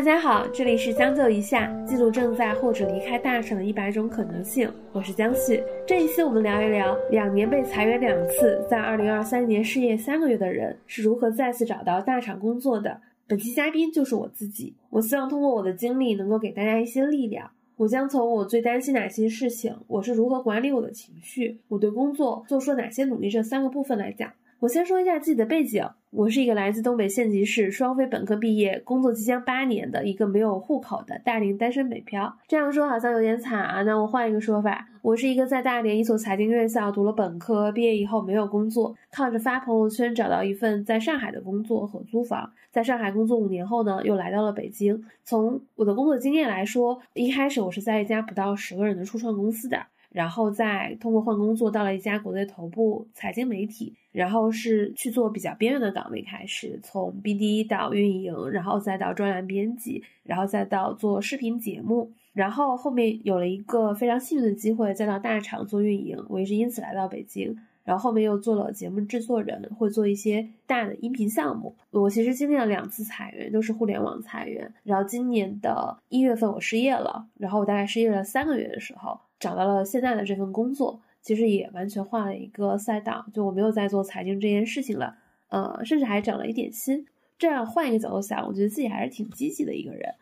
大家好，这里是将就一下，记录正在或者离开大厂的一百种可能性。我是江旭，这一期我们聊一聊两年被裁员两次，在二零二三年失业三个月的人是如何再次找到大厂工作的。本期嘉宾就是我自己，我希望通过我的经历能够给大家一些力量。我将从我最担心哪些事情，我是如何管理我的情绪，我对工作做出哪些努力这三个部分来讲。我先说一下自己的背景，我是一个来自东北县级市双非本科毕业，工作即将八年的一个没有户口的大龄单身北漂。这样说好像有点惨啊，那我换一个说法，我是一个在大连一所财经院校读了本科，毕业以后没有工作，靠着发朋友圈找到一份在上海的工作和租房。在上海工作五年后呢，又来到了北京。从我的工作经验来说，一开始我是在一家不到十个人的初创公司的。然后再通过换工作到了一家国内头部财经媒体，然后是去做比较边缘的岗位开始，从 BD 到运营，然后再到专栏编辑，然后再到做视频节目，然后后面有了一个非常幸运的机会，再到大厂做运营，我也是因此来到北京，然后后面又做了节目制作人，会做一些大的音频项目。我其实经历了两次裁员，都是互联网裁员，然后今年的一月份我失业了，然后我大概失业了三个月的时候。找到了现在的这份工作，其实也完全换了一个赛道，就我没有在做财经这件事情了，呃，甚至还涨了一点薪。这样换一个角度想，我觉得自己还是挺积极的一个人。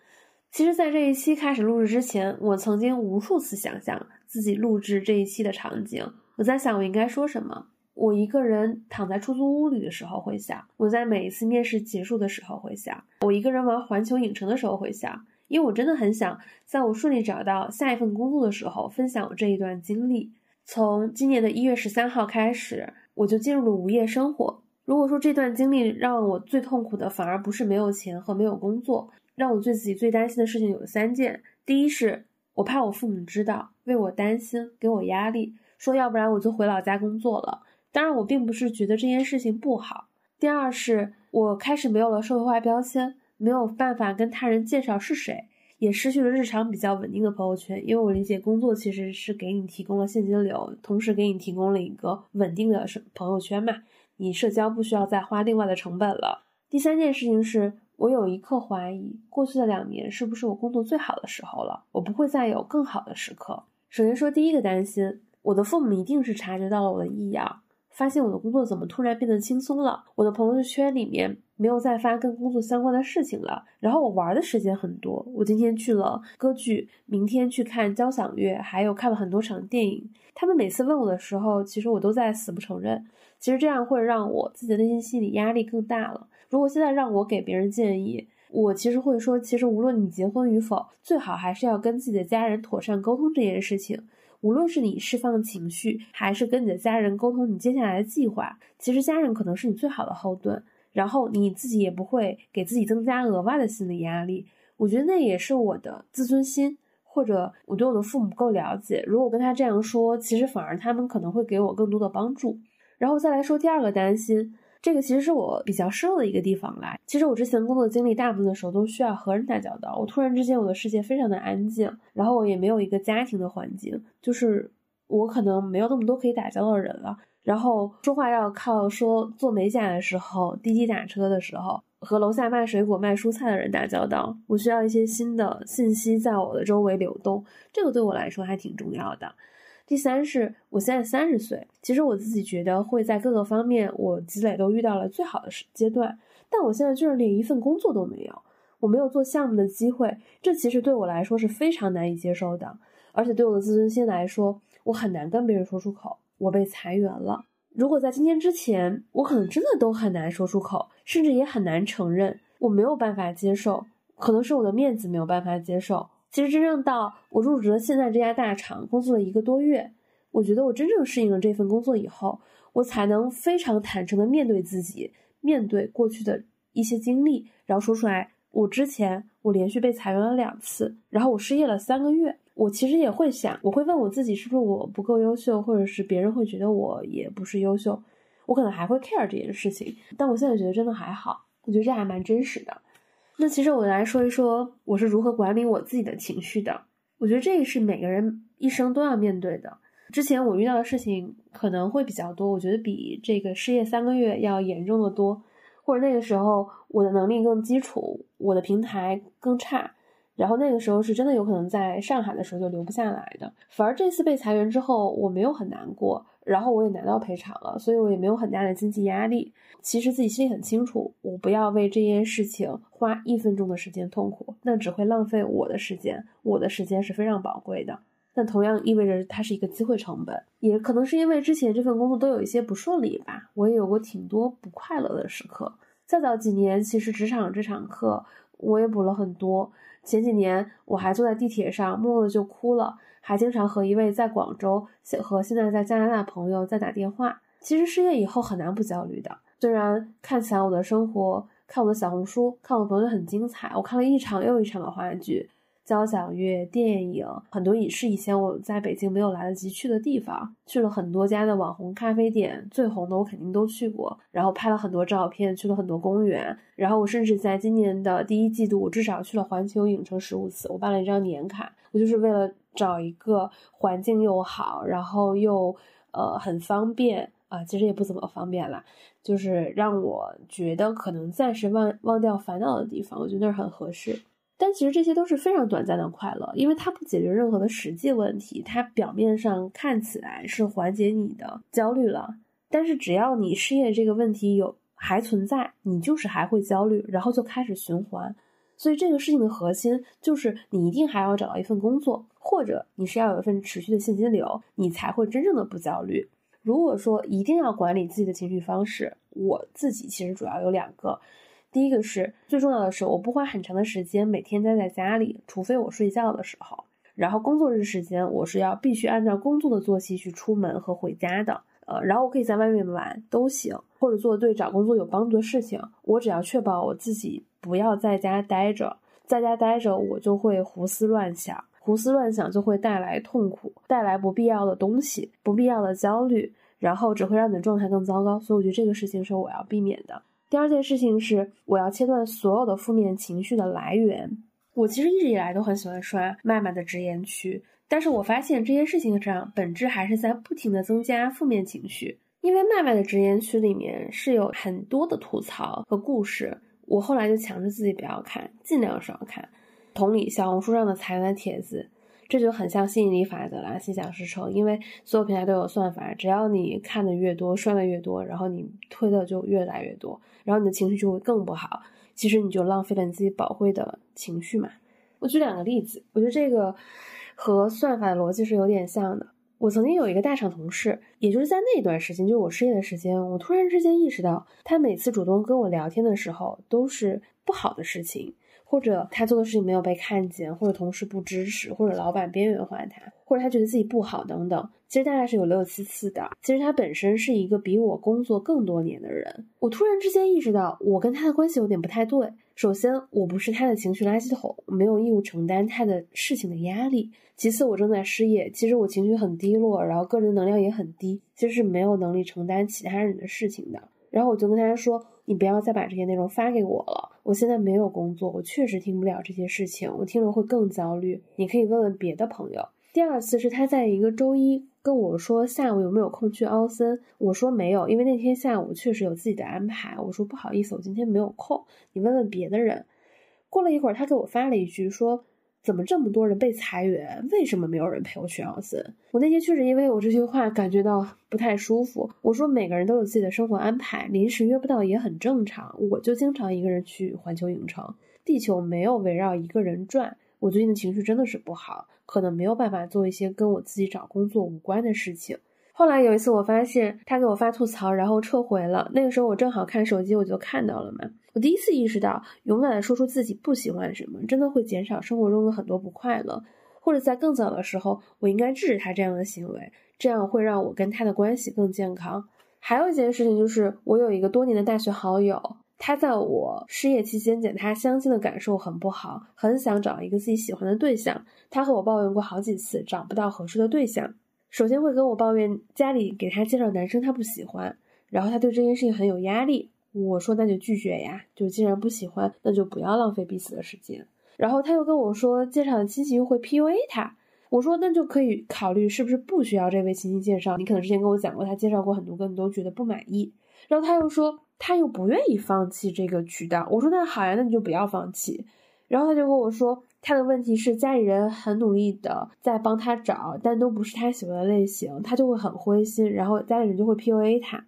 其实，在这一期开始录制之前，我曾经无数次想象自己录制这一期的场景。我在想，我应该说什么？我一个人躺在出租屋里的时候会想，我在每一次面试结束的时候会想，我一个人玩环球影城的时候会想。因为我真的很想在我顺利找到下一份工作的时候分享我这一段经历。从今年的一月十三号开始，我就进入了无业生活。如果说这段经历让我最痛苦的，反而不是没有钱和没有工作，让我对自己最担心的事情有三件：第一是我怕我父母知道，为我担心，给我压力，说要不然我就回老家工作了。当然，我并不是觉得这件事情不好。第二是我开始没有了社会化标签。没有办法跟他人介绍是谁，也失去了日常比较稳定的朋友圈。因为我理解，工作其实是给你提供了现金流，同时给你提供了一个稳定的朋友圈嘛。你社交不需要再花另外的成本了。第三件事情是我有一刻怀疑，过去的两年是不是我工作最好的时候了？我不会再有更好的时刻。首先说第一个担心，我的父母一定是察觉到了我的异样。发现我的工作怎么突然变得轻松了？我的朋友圈里面没有再发跟工作相关的事情了。然后我玩的时间很多，我今天去了歌剧，明天去看交响乐，还有看了很多场电影。他们每次问我的时候，其实我都在死不承认。其实这样会让我自己的内心心理压力更大了。如果现在让我给别人建议，我其实会说，其实无论你结婚与否，最好还是要跟自己的家人妥善沟通这件事情。无论是你释放情绪，还是跟你的家人沟通你接下来的计划，其实家人可能是你最好的后盾。然后你自己也不会给自己增加额外的心理压力。我觉得那也是我的自尊心，或者我对我的父母不够了解。如果跟他这样说，其实反而他们可能会给我更多的帮助。然后再来说第二个担心。这个其实是我比较失落的一个地方来。其实我之前工作经历大部分的时候都需要和人打交道，我突然之间我的世界非常的安静，然后我也没有一个家庭的环境，就是我可能没有那么多可以打交道的人了。然后说话要靠说做美甲的时候、滴滴打车的时候和楼下卖水果、卖蔬菜的人打交道，我需要一些新的信息在我的周围流动，这个对我来说还挺重要的。第三是，我现在三十岁，其实我自己觉得会在各个方面我积累都遇到了最好的时阶段，但我现在就是连一份工作都没有，我没有做项目的机会，这其实对我来说是非常难以接受的，而且对我的自尊心来说，我很难跟别人说出口，我被裁员了。如果在今天之前，我可能真的都很难说出口，甚至也很难承认，我没有办法接受，可能是我的面子没有办法接受。其实真正到我入职了现在这家大厂工作了一个多月，我觉得我真正适应了这份工作以后，我才能非常坦诚的面对自己，面对过去的一些经历，然后说出来。我之前我连续被裁员了两次，然后我失业了三个月。我其实也会想，我会问我自己，是不是我不够优秀，或者是别人会觉得我也不是优秀，我可能还会 care 这件事情。但我现在觉得真的还好，我觉得这还蛮真实的。那其实我来说一说我是如何管理我自己的情绪的。我觉得这个是每个人一生都要面对的。之前我遇到的事情可能会比较多，我觉得比这个失业三个月要严重的多。或者那个时候我的能力更基础，我的平台更差，然后那个时候是真的有可能在上海的时候就留不下来的。反而这次被裁员之后，我没有很难过，然后我也拿到赔偿了，所以我也没有很大的经济压力。其实自己心里很清楚，我不要为这件事情花一分钟的时间痛苦，那只会浪费我的时间，我的时间是非常宝贵的。但同样意味着它是一个机会成本，也可能是因为之前这份工作都有一些不顺利吧，我也有过挺多不快乐的时刻。再早几年，其实职场这场课我也补了很多。前几年我还坐在地铁上，默默的就哭了，还经常和一位在广州和现在在加拿大朋友在打电话。其实失业以后很难不焦虑的，虽然看起来我的生活，看我的小红书，看我朋友很精彩，我看了一场又一场的话剧。交响乐、电影，很多也是以前我在北京没有来得及去的地方。去了很多家的网红咖啡店，最红的我肯定都去过。然后拍了很多照片，去了很多公园。然后我甚至在今年的第一季度，我至少去了环球影城十五次。我办了一张年卡，我就是为了找一个环境又好，然后又呃很方便啊，其实也不怎么方便啦，就是让我觉得可能暂时忘忘掉烦恼的地方，我觉得那儿很合适。但其实这些都是非常短暂的快乐，因为它不解决任何的实际问题。它表面上看起来是缓解你的焦虑了，但是只要你失业这个问题有还存在，你就是还会焦虑，然后就开始循环。所以这个事情的核心就是你一定还要找到一份工作，或者你是要有一份持续的现金流，你才会真正的不焦虑。如果说一定要管理自己的情绪方式，我自己其实主要有两个。第一个是最重要的是，我不花很长的时间每天待在家里，除非我睡觉的时候。然后工作日时间，我是要必须按照工作的作息去出门和回家的。呃，然后我可以在外面玩都行，或者做对找工作有帮助的事情。我只要确保我自己不要在家待着，在家待着我就会胡思乱想，胡思乱想就会带来痛苦，带来不必要的东西，不必要的焦虑，然后只会让你的状态更糟糕。所以我觉得这个事情是我要避免的。第二件事情是，我要切断所有的负面情绪的来源。我其实一直以来都很喜欢刷麦麦的直言区，但是我发现这件事情上本质还是在不停的增加负面情绪。因为麦麦的直言区里面是有很多的吐槽和故事，我后来就强制自己不要看，尽量少看。同理，小红书上的裁员帖子。这就很像吸引力法则啦，心想事成。因为所有平台都有算法，只要你看的越多，刷的越多，然后你推的就越来越多，然后你的情绪就会更不好。其实你就浪费了你自己宝贵的情绪嘛。我举两个例子，我觉得这个和算法的逻辑是有点像的。我曾经有一个大厂同事，也就是在那段时间，就是我失业的时间，我突然之间意识到，他每次主动跟我聊天的时候，都是不好的事情。或者他做的事情没有被看见，或者同事不支持，或者老板边缘化他，或者他觉得自己不好等等，其实大概是有六七次的。其实他本身是一个比我工作更多年的人，我突然之间意识到我跟他的关系有点不太对。首先，我不是他的情绪垃圾桶，没有义务承担他的事情的压力。其次，我正在失业，其实我情绪很低落，然后个人能量也很低，其实是没有能力承担其他人的事情的。然后我就跟他说。你不要再把这些内容发给我了，我现在没有工作，我确实听不了这些事情，我听了会更焦虑。你可以问问别的朋友。第二次是他在一个周一跟我说下午有没有空去奥森，我说没有，因为那天下午确实有自己的安排。我说不好意思，我今天没有空，你问问别的人。过了一会儿，他给我发了一句说。怎么这么多人被裁员？为什么没有人陪我去奥森？我那天确实因为我这句话感觉到不太舒服。我说每个人都有自己的生活安排，临时约不到也很正常。我就经常一个人去环球影城，地球没有围绕一个人转。我最近的情绪真的是不好，可能没有办法做一些跟我自己找工作无关的事情。后来有一次，我发现他给我发吐槽，然后撤回了。那个时候我正好看手机，我就看到了嘛。我第一次意识到，勇敢的说出自己不喜欢什么，真的会减少生活中的很多不快乐。或者在更早的时候，我应该制止他这样的行为，这样会让我跟他的关系更健康。还有一件事情就是，我有一个多年的大学好友，他在我失业期间，讲他相亲的感受很不好，很想找一个自己喜欢的对象。他和我抱怨过好几次，找不到合适的对象。首先会跟我抱怨家里给他介绍男生他不喜欢，然后他对这件事情很有压力。我说那就拒绝呀，就既然不喜欢，那就不要浪费彼此的时间。然后他又跟我说介绍的亲戚又会 PUA 他，我说那就可以考虑是不是不需要这位亲戚介绍。你可能之前跟我讲过，他介绍过很多个，你都觉得不满意。然后他又说他又不愿意放弃这个渠道。我说那好呀，那你就不要放弃。然后他就跟我说，他的问题是家里人很努力的在帮他找，但都不是他喜欢的类型，他就会很灰心，然后家里人就会 PUA 他。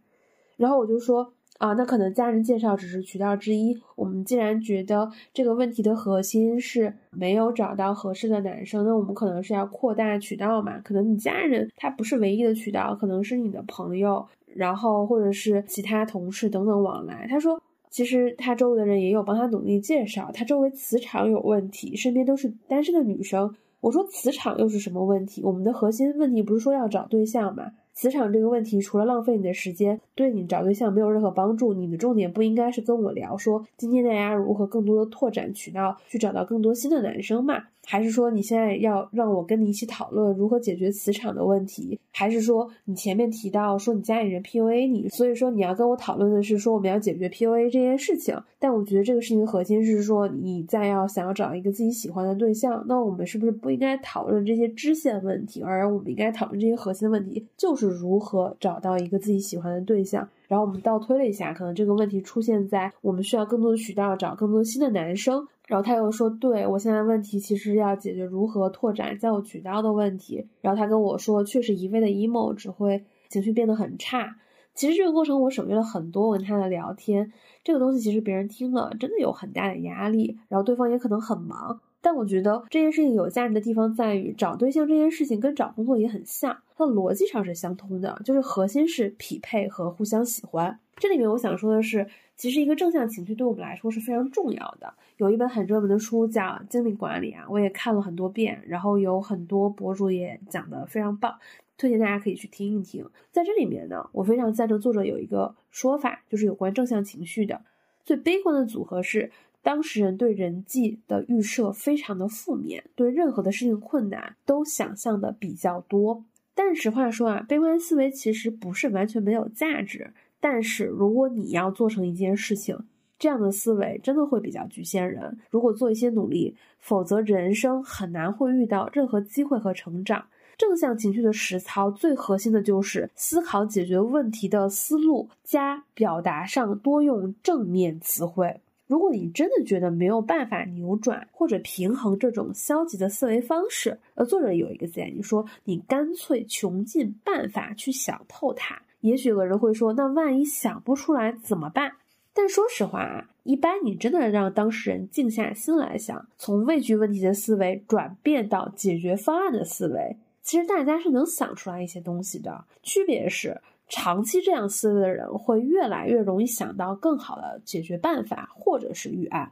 然后我就说。啊，那可能家人介绍只是渠道之一。我们既然觉得这个问题的核心是没有找到合适的男生，那我们可能是要扩大渠道嘛？可能你家人他不是唯一的渠道，可能是你的朋友，然后或者是其他同事等等往来。他说，其实他周围的人也有帮他努力介绍，他周围磁场有问题，身边都是单身的女生。我说磁场又是什么问题？我们的核心问题不是说要找对象吗？磁场这个问题，除了浪费你的时间，对你找对象没有任何帮助。你的重点不应该是跟我聊说今天大家如何更多的拓展渠道，去找到更多新的男生嘛？还是说你现在要让我跟你一起讨论如何解决磁场的问题？还是说你前面提到说你家里人 PUA 你，所以说你要跟我讨论的是说我们要解决 PUA 这件事情？但我觉得这个事情的核心是说你在要想要找一个自己喜欢的对象，那我们是不是不应该讨论这些支线问题，而我们应该讨论这些核心的问题，就是如何找到一个自己喜欢的对象？然后我们倒推了一下，可能这个问题出现在我们需要更多的渠道找更多新的男生。然后他又说：“对我现在问题其实要解决如何拓展交友渠道的问题。”然后他跟我说：“确实一味的 emo 只会情绪变得很差。”其实这个过程我省略了很多我跟他的聊天，这个东西其实别人听了真的有很大的压力，然后对方也可能很忙。但我觉得这件事情有价值的地方在于，找对象这件事情跟找工作也很像，它的逻辑上是相通的，就是核心是匹配和互相喜欢。这里面我想说的是，其实一个正向情绪对我们来说是非常重要的。有一本很热门的书叫《精力管理》啊，我也看了很多遍，然后有很多博主也讲的非常棒，推荐大家可以去听一听。在这里面呢，我非常赞成作者有一个说法，就是有关正向情绪的。最悲观的组合是。当事人对人际的预设非常的负面，对任何的事情困难都想象的比较多。但实话说啊，悲观思维其实不是完全没有价值。但是如果你要做成一件事情，这样的思维真的会比较局限人。如果做一些努力，否则人生很难会遇到任何机会和成长。正向情绪的实操最核心的就是思考解决问题的思路，加表达上多用正面词汇。如果你真的觉得没有办法扭转或者平衡这种消极的思维方式，呃，作者有一个建议说，你干脆穷尽办法去想透它。也许有个人会说，那万一想不出来怎么办？但说实话啊，一般你真的让当事人静下心来想，从畏惧问题的思维转变到解决方案的思维，其实大家是能想出来一些东西的。区别是。长期这样思维的人会越来越容易想到更好的解决办法，或者是预案。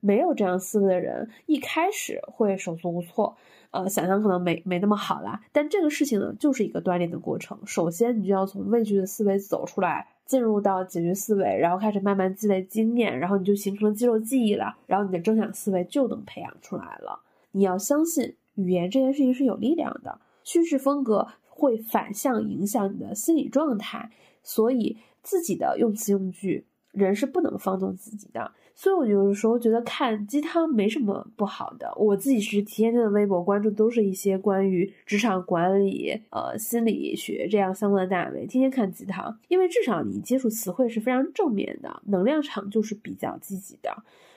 没有这样思维的人，一开始会手足无措，呃，想象可能没没那么好啦。但这个事情呢，就是一个锻炼的过程。首先，你就要从畏惧的思维走出来，进入到解决思维，然后开始慢慢积累经验，然后你就形成肌肉记忆了，然后你的正向思维就能培养出来了。你要相信语言这件事情是有力量的，叙事风格。会反向影响你的心理状态，所以自己的用词用句，人是不能放纵自己的。所以我有时候觉得看鸡汤没什么不好的。我自己是天天的微博关注都是一些关于职场管理、呃心理学这样相关的大 V，天天看鸡汤，因为至少你接触词汇是非常正面的，能量场就是比较积极的。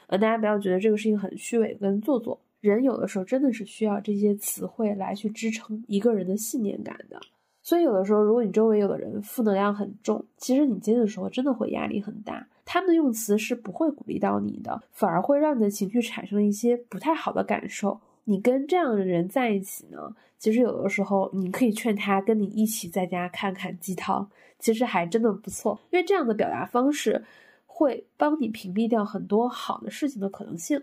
呃，大家不要觉得这个事情很虚伪跟做作。人有的时候真的是需要这些词汇来去支撑一个人的信念感的，所以有的时候，如果你周围有的人负能量很重，其实你接的时候真的会压力很大。他们的用词是不会鼓励到你的，反而会让你的情绪产生一些不太好的感受。你跟这样的人在一起呢，其实有的时候你可以劝他跟你一起在家看看鸡汤，其实还真的不错，因为这样的表达方式会帮你屏蔽掉很多好的事情的可能性。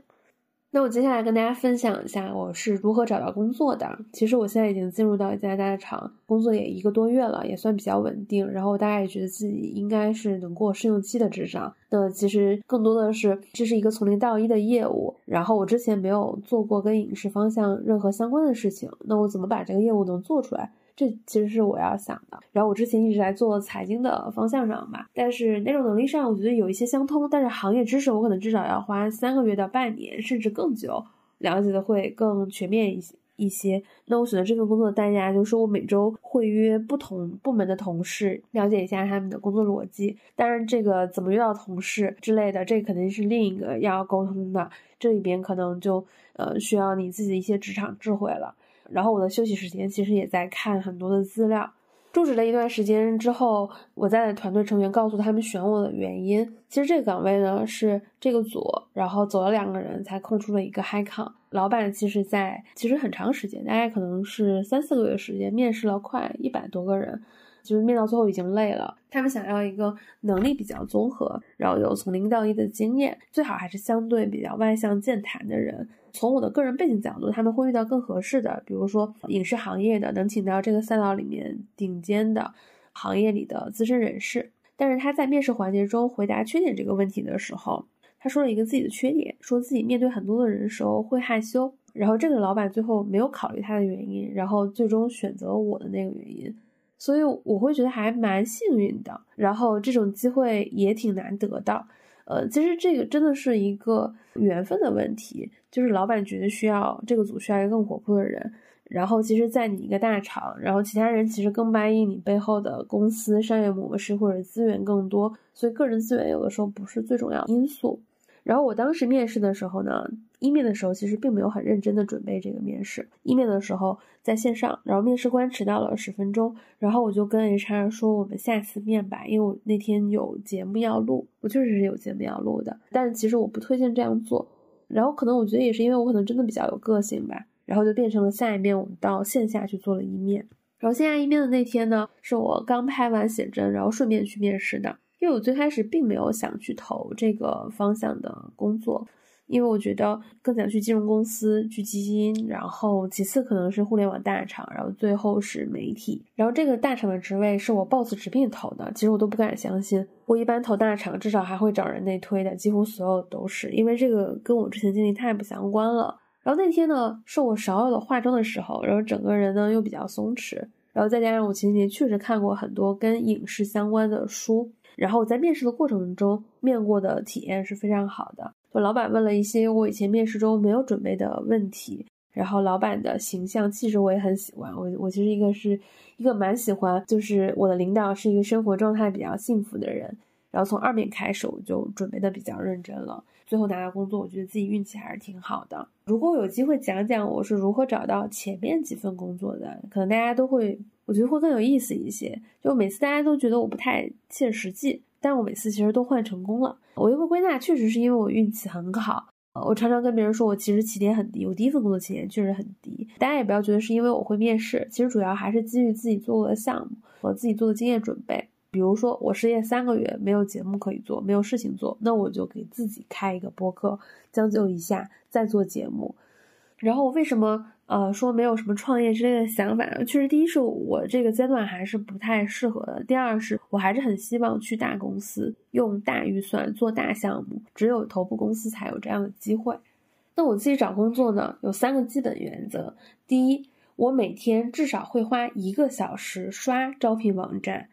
那我接下来跟大家分享一下我是如何找到工作的。其实我现在已经进入到一家大厂，工作也一个多月了，也算比较稳定。然后大家也觉得自己应该是能过试用期的智商。那其实更多的是这是一个从零到一的业务。然后我之前没有做过跟影视方向任何相关的事情，那我怎么把这个业务能做出来？这其实是我要想的。然后我之前一直在做财经的方向上吧，但是那种能力上我觉得有一些相通，但是行业知识我可能至少要花三个月到半年，甚至更久，了解的会更全面一些。一些。那我选择这份工作的代价就是我每周会约不同部门的同事，了解一下他们的工作逻辑。当然，这个怎么约到同事之类的，这肯定是另一个要沟通的。这里边可能就呃需要你自己的一些职场智慧了。然后我的休息时间其实也在看很多的资料。入职了一段时间之后，我在团队成员告诉他们选我的原因。其实这个岗位呢是这个组，然后走了两个人才空出了一个 h i con。老板其实在其实很长时间，大概可能是三四个月时间，面试了快一百多个人。就是面到最后已经累了，他们想要一个能力比较综合，然后有从零到一的经验，最好还是相对比较外向健谈的人。从我的个人背景角度，他们会遇到更合适的，比如说影视行业的，能请到这个赛道里面顶尖的行业里的资深人士。但是他在面试环节中回答缺点这个问题的时候，他说了一个自己的缺点，说自己面对很多的人时候会害羞。然后这个老板最后没有考虑他的原因，然后最终选择我的那个原因。所以我会觉得还蛮幸运的，然后这种机会也挺难得的，呃，其实这个真的是一个缘分的问题，就是老板觉得需要这个组需要一个更活泼的人，然后其实，在你一个大厂，然后其他人其实更在意你背后的公司商业模式或者资源更多，所以个人资源有的时候不是最重要因素。然后我当时面试的时候呢，一面的时候其实并没有很认真的准备这个面试。一面的时候在线上，然后面试官迟到了十分钟，然后我就跟 HR 说我们下次面吧，因为我那天有节目要录，我确实是有节目要录的。但是其实我不推荐这样做。然后可能我觉得也是因为我可能真的比较有个性吧，然后就变成了下一面我们到线下去做了一面。然后线下一面的那天呢，是我刚拍完写真，然后顺便去面试的。因为我最开始并没有想去投这个方向的工作，因为我觉得更想去金融公司、去基金，然后其次可能是互联网大厂，然后最后是媒体。然后这个大厂的职位是我 boss 直聘投的，其实我都不敢相信。我一般投大厂至少还会找人内推的，几乎所有都是，因为这个跟我之前经历太不相关了。然后那天呢，是我少有的化妆的时候，然后整个人呢又比较松弛，然后再加上我前几年确实看过很多跟影视相关的书。然后我在面试的过程中面过的体验是非常好的。就老板问了一些我以前面试中没有准备的问题，然后老板的形象气质我也很喜欢。我我其实一个是一个蛮喜欢，就是我的领导是一个生活状态比较幸福的人。然后从二面开始我就准备的比较认真了，最后拿到工作，我觉得自己运气还是挺好的。如果有机会讲讲我是如何找到前面几份工作的，可能大家都会。我觉得会更有意思一些。就每次大家都觉得我不太切实际，但我每次其实都换成功了。我一个归纳，确实是因为我运气很好。我常常跟别人说，我其实起点很低，我第一份工作起点确实很低。大家也不要觉得是因为我会面试，其实主要还是基于自己做过的项目，我自己做的经验准备。比如说，我失业三个月，没有节目可以做，没有事情做，那我就给自己开一个播客，将就一下，再做节目。然后为什么呃说没有什么创业之类的想法？确实，第一是我这个阶段还是不太适合的；第二是我还是很希望去大公司用大预算做大项目，只有头部公司才有这样的机会。那我自己找工作呢，有三个基本原则：第一，我每天至少会花一个小时刷招聘网站、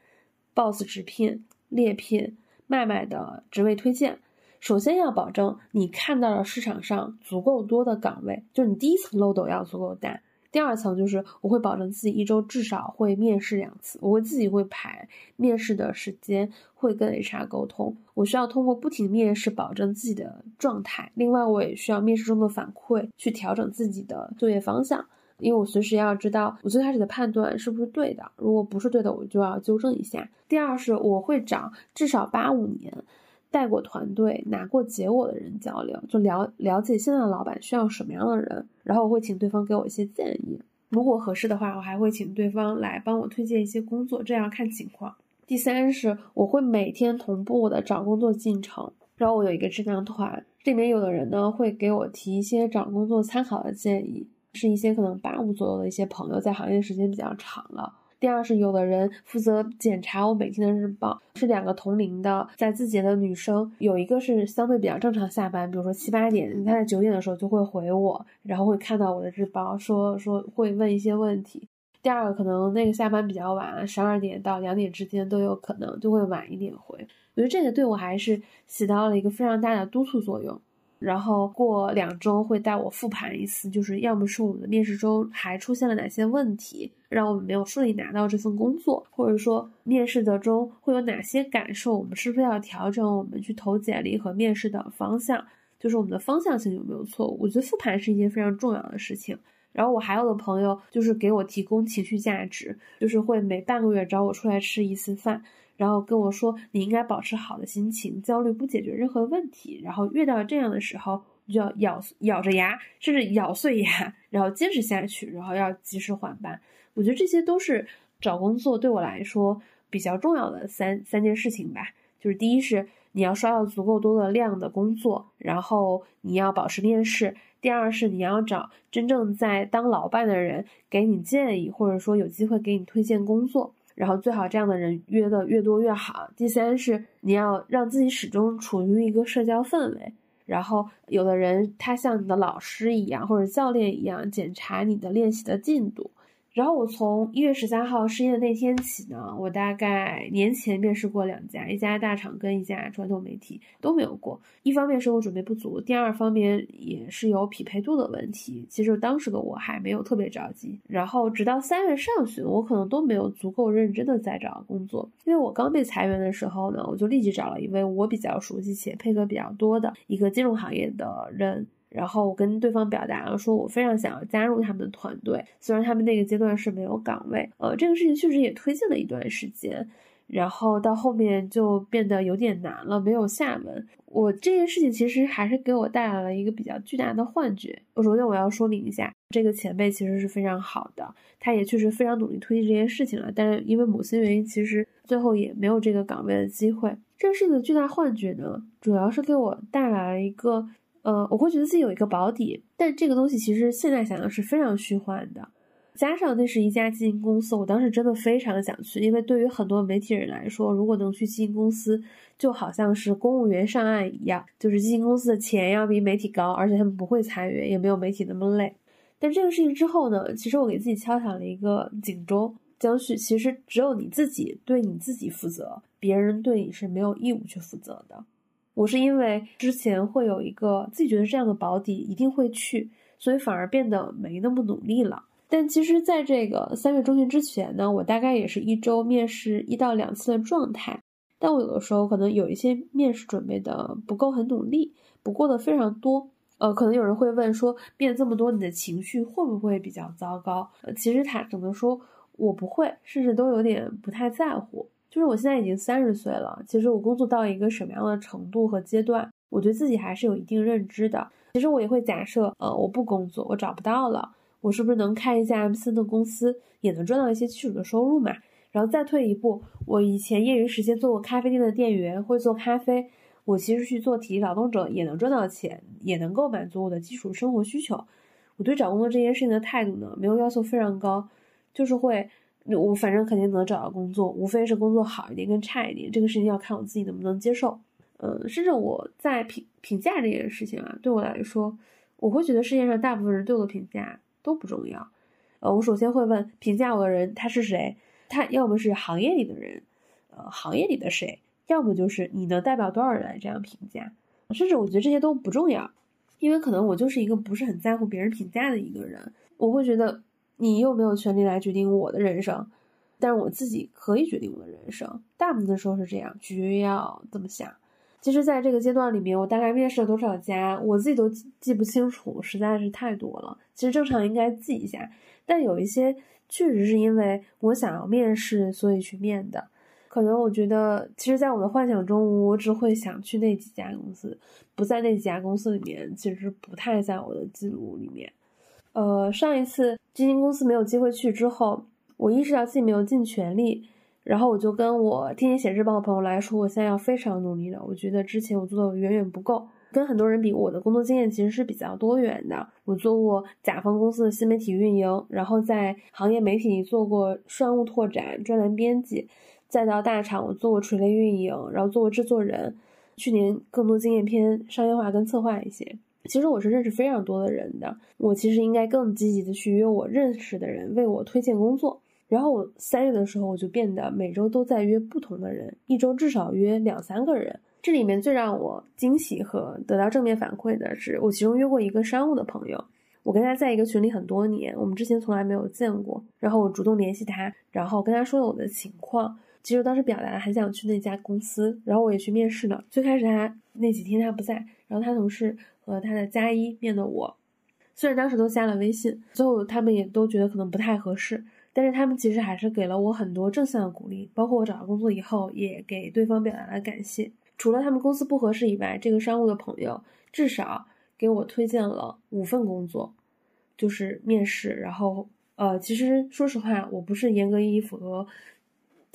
Boss 直聘、猎聘、麦麦的职位推荐。首先要保证你看到了市场上足够多的岗位，就是你第一层漏斗要足够大。第二层就是我会保证自己一周至少会面试两次，我会自己会排面试的时间，会跟 HR 沟通。我需要通过不停面试保证自己的状态。另外，我也需要面试中的反馈去调整自己的就业方向，因为我随时要知道我最开始的判断是不是对的。如果不是对的，我就要纠正一下。第二是我会找至少八五年。带过团队、拿过结果的人交流，就了了解现在的老板需要什么样的人，然后我会请对方给我一些建议。如果合适的话，我还会请对方来帮我推荐一些工作，这样看情况。第三是我会每天同步我的找工作进程，然后我有一个智囊团，这里面有的人呢会给我提一些找工作参考的建议，是一些可能八五左右的一些朋友，在行业时间比较长了。第二是有的人负责检查我每天的日报，是两个同龄的在字节的女生，有一个是相对比较正常下班，比如说七八点，她在九点的时候就会回我，然后会看到我的日报，说说会问一些问题。第二个可能那个下班比较晚，十二点到两点之间都有可能，就会晚一点回。我觉得这个对我还是起到了一个非常大的督促作用。然后过两周会带我复盘一次，就是要么是我们的面试中还出现了哪些问题，让我们没有顺利拿到这份工作，或者说面试的中会有哪些感受，我们是不是要调整我们去投简历和面试的方向，就是我们的方向性有没有错误？我觉得复盘是一件非常重要的事情。然后我还有的朋友就是给我提供情绪价值，就是会每半个月找我出来吃一次饭。然后跟我说，你应该保持好的心情，焦虑不解决任何问题。然后遇到这样的时候，就要咬咬着牙，甚至咬碎牙，然后坚持下去，然后要及时换班。我觉得这些都是找工作对我来说比较重要的三三件事情吧。就是第一是你要刷到足够多的量的工作，然后你要保持面试。第二是你要找真正在当老板的人给你建议，或者说有机会给你推荐工作。然后最好这样的人约的越多越好。第三是你要让自己始终处于一个社交氛围。然后有的人他像你的老师一样或者教练一样检查你的练习的进度。然后我从一月十三号失业的那天起呢，我大概年前面试过两家，一家大厂跟一家传统媒体都没有过。一方面是我准备不足，第二方面也是有匹配度的问题。其实当时的我还没有特别着急。然后直到三月上旬，我可能都没有足够认真的在找工作，因为我刚被裁员的时候呢，我就立即找了一位我比较熟悉且配合比较多的一个金融行业的人。然后我跟对方表达了，说我非常想要加入他们的团队，虽然他们那个阶段是没有岗位，呃，这个事情确实也推进了一段时间，然后到后面就变得有点难了，没有下文。我这件事情其实还是给我带来了一个比较巨大的幻觉。我首先我要说明一下，这个前辈其实是非常好的，他也确实非常努力推进这件事情了，但是因为某些原因，其实最后也没有这个岗位的机会。这个事情的巨大幻觉呢，主要是给我带来了一个。呃，我会觉得自己有一个保底，但这个东西其实现在想想是非常虚幻的。加上那是一家基金公司，我当时真的非常想去，因为对于很多媒体人来说，如果能去基金公司，就好像是公务员上岸一样，就是基金公司的钱要比媒体高，而且他们不会裁员，也没有媒体那么累。但这个事情之后呢，其实我给自己敲响了一个警钟：江旭，其实只有你自己对你自己负责，别人对你是没有义务去负责的。我是因为之前会有一个自己觉得这样的保底一定会去，所以反而变得没那么努力了。但其实，在这个三月中旬之前呢，我大概也是一周面试一到两次的状态。但我有的时候可能有一些面试准备的不够很努力，不过的非常多。呃，可能有人会问说，面这么多，你的情绪会不会比较糟糕？呃，其实坦诚的说，我不会，甚至都有点不太在乎。就是我现在已经三十岁了，其实我工作到一个什么样的程度和阶段，我对自己还是有一定认知的。其实我也会假设，呃，我不工作，我找不到了，我是不是能开一家 M 三的公司，也能赚到一些基础的收入嘛？然后再退一步，我以前业余时间做过咖啡店的店员，会做咖啡，我其实去做体力劳动者也能赚到钱，也能够满足我的基础生活需求。我对找工作这件事情的态度呢，没有要求非常高，就是会。我反正肯定能找到工作，无非是工作好一点跟差一点，这个事情要看我自己能不能接受。嗯，甚至我在评评价这件事情啊，对我来说，我会觉得世界上大部分人对我的评价都不重要。呃，我首先会问评价我的人他是谁，他要么是行业里的人，呃，行业里的谁，要么就是你能代表多少人来这样评价。甚至我觉得这些都不重要，因为可能我就是一个不是很在乎别人评价的一个人，我会觉得。你又没有权利来决定我的人生，但是我自己可以决定我的人生。大部分的时候是这样，取决于要这么想。其实，在这个阶段里面，我大概面试了多少家，我自己都记不清楚，实在是太多了。其实正常应该记一下，但有一些确实是因为我想要面试，所以去面的。可能我觉得，其实，在我的幻想中，我只会想去那几家公司，不在那几家公司里面，其实不太在我的记录里面。呃，上一次基金公司没有机会去之后，我意识到自己没有尽全力，然后我就跟我天天写日报的朋友来说，我现在要非常努力了。我觉得之前我做的远远不够，跟很多人比，我的工作经验其实是比较多元的。我做过甲方公司的新媒体运营，然后在行业媒体做过商务拓展、专栏编辑，再到大厂我做过垂类运营，然后做过制作人。去年更多经验偏商业化跟策划一些。其实我是认识非常多的人的，我其实应该更积极的去约我认识的人为我推荐工作。然后我三月的时候，我就变得每周都在约不同的人，一周至少约两三个人。这里面最让我惊喜和得到正面反馈的是，我其中约过一个商务的朋友，我跟他在一个群里很多年，我们之前从来没有见过。然后我主动联系他，然后跟他说了我的情况。其实当时表达了很想去那家公司，然后我也去面试了。最开始他那几天他不在，然后他同事和他的加一面的我，虽然当时都加了微信，最后他们也都觉得可能不太合适，但是他们其实还是给了我很多正向的鼓励，包括我找到工作以后也给对方表达了感谢。除了他们公司不合适以外，这个商务的朋友至少给我推荐了五份工作，就是面试。然后，呃，其实说实话，我不是严格意义符合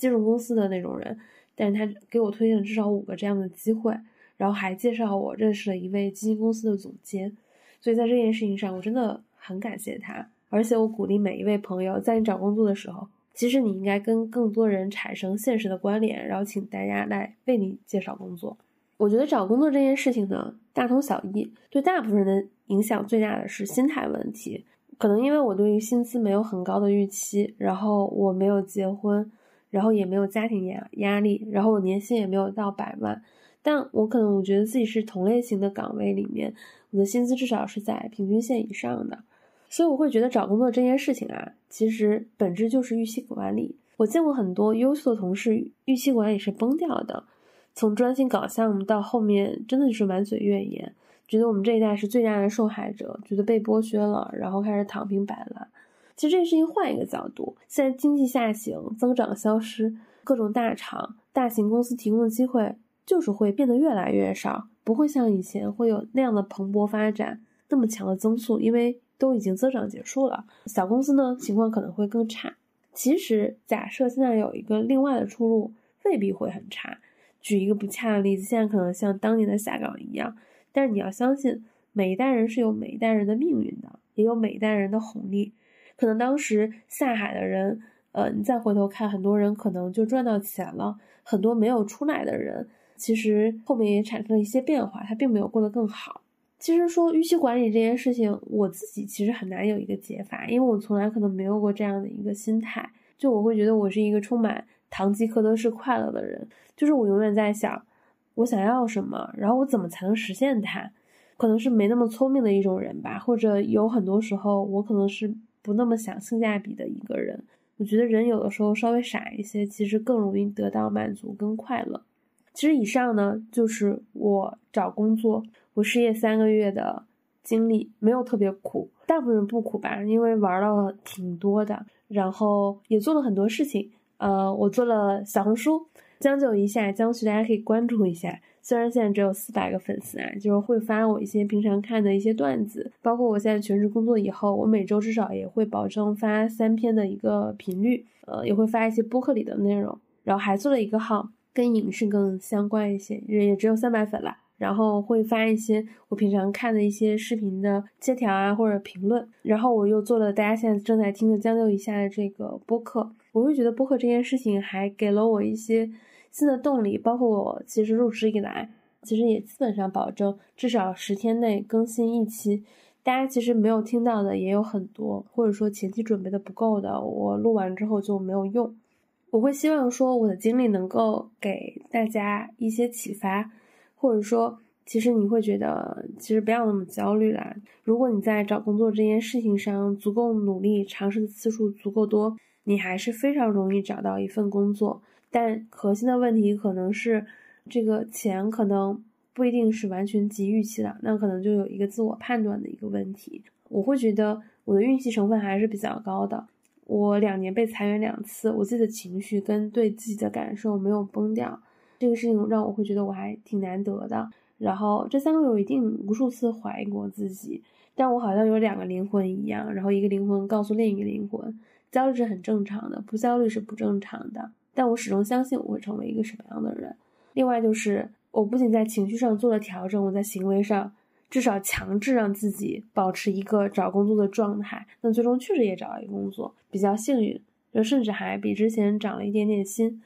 金融公司的那种人，但是他给我推荐了至少五个这样的机会，然后还介绍我认识了一位基金公司的总监。所以在这件事情上，我真的很感谢他。而且我鼓励每一位朋友，在你找工作的时候。其实你应该跟更多人产生现实的关联，然后请大家来为你介绍工作。我觉得找工作这件事情呢，大同小异。对大部分人的影响最大的是心态问题。可能因为我对于薪资没有很高的预期，然后我没有结婚，然后也没有家庭压压力，然后我年薪也没有到百万。但我可能我觉得自己是同类型的岗位里面，我的薪资至少是在平均线以上的。所以我会觉得找工作这件事情啊，其实本质就是预期管理。我见过很多优秀的同事，预期管理是崩掉的，从专心搞项目到后面真的就是满嘴怨言，觉得我们这一代是最大的受害者，觉得被剥削了，然后开始躺平摆烂。其实这件事情换一个角度，现在经济下行，增长消失，各种大厂、大型公司提供的机会就是会变得越来越少，不会像以前会有那样的蓬勃发展，那么强的增速，因为。都已经增长结束了，小公司呢情况可能会更差。其实假设现在有一个另外的出路，未必会很差。举一个不恰当的例子，现在可能像当年的下岗一样，但是你要相信，每一代人是有每一代人的命运的，也有每一代人的红利。可能当时下海的人，呃，你再回头看，很多人可能就赚到钱了，很多没有出来的人，其实后面也产生了一些变化，他并没有过得更好。其实说预期管理这件事情，我自己其实很难有一个解法，因为我从来可能没有过这样的一个心态。就我会觉得我是一个充满堂吉诃德式快乐的人，就是我永远在想我想要什么，然后我怎么才能实现它。可能是没那么聪明的一种人吧，或者有很多时候我可能是不那么想性价比的一个人。我觉得人有的时候稍微傻一些，其实更容易得到满足跟快乐。其实以上呢，就是我找工作。我失业三个月的经历没有特别苦，大部分不苦吧，因为玩了挺多的，然后也做了很多事情。呃，我做了小红书，将就一下，将去大家可以关注一下。虽然现在只有四百个粉丝啊，就是会发我一些平常看的一些段子，包括我现在全职工作以后，我每周至少也会保证发三篇的一个频率，呃，也会发一些播客里的内容，然后还做了一个号，跟影视更相关一些，也也只有三百粉了。然后会发一些我平常看的一些视频的切条啊，或者评论。然后我又做了大家现在正在听的将就一下的这个播客。我会觉得播客这件事情还给了我一些新的动力，包括我其实入职以来，其实也基本上保证至少十天内更新一期。大家其实没有听到的也有很多，或者说前期准备的不够的，我录完之后就没有用。我会希望说我的经历能够给大家一些启发。或者说，其实你会觉得，其实不要那么焦虑啦。如果你在找工作这件事情上足够努力，尝试的次数足够多，你还是非常容易找到一份工作。但核心的问题可能是，这个钱可能不一定是完全及预期的，那可能就有一个自我判断的一个问题。我会觉得我的运气成分还是比较高的。我两年被裁员两次，我自己的情绪跟对自己的感受没有崩掉。这个事情让我会觉得我还挺难得的。然后这三个月我一定无数次怀疑过自己，但我好像有两个灵魂一样，然后一个灵魂告诉另一个灵魂，焦虑是很正常的，不焦虑是不正常的。但我始终相信我会成为一个什么样的人。另外就是，我不仅在情绪上做了调整，我在行为上至少强制让自己保持一个找工作的状态。那最终确实也找到一个工作，比较幸运，就甚至还比之前涨了一点点薪。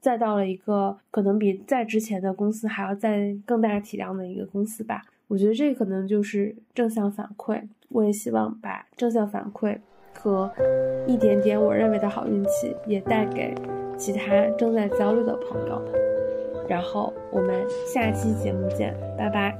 再到了一个可能比在之前的公司还要再更大体量的一个公司吧，我觉得这可能就是正向反馈。我也希望把正向反馈和一点点我认为的好运气也带给其他正在焦虑的朋友。然后我们下期节目见，拜拜。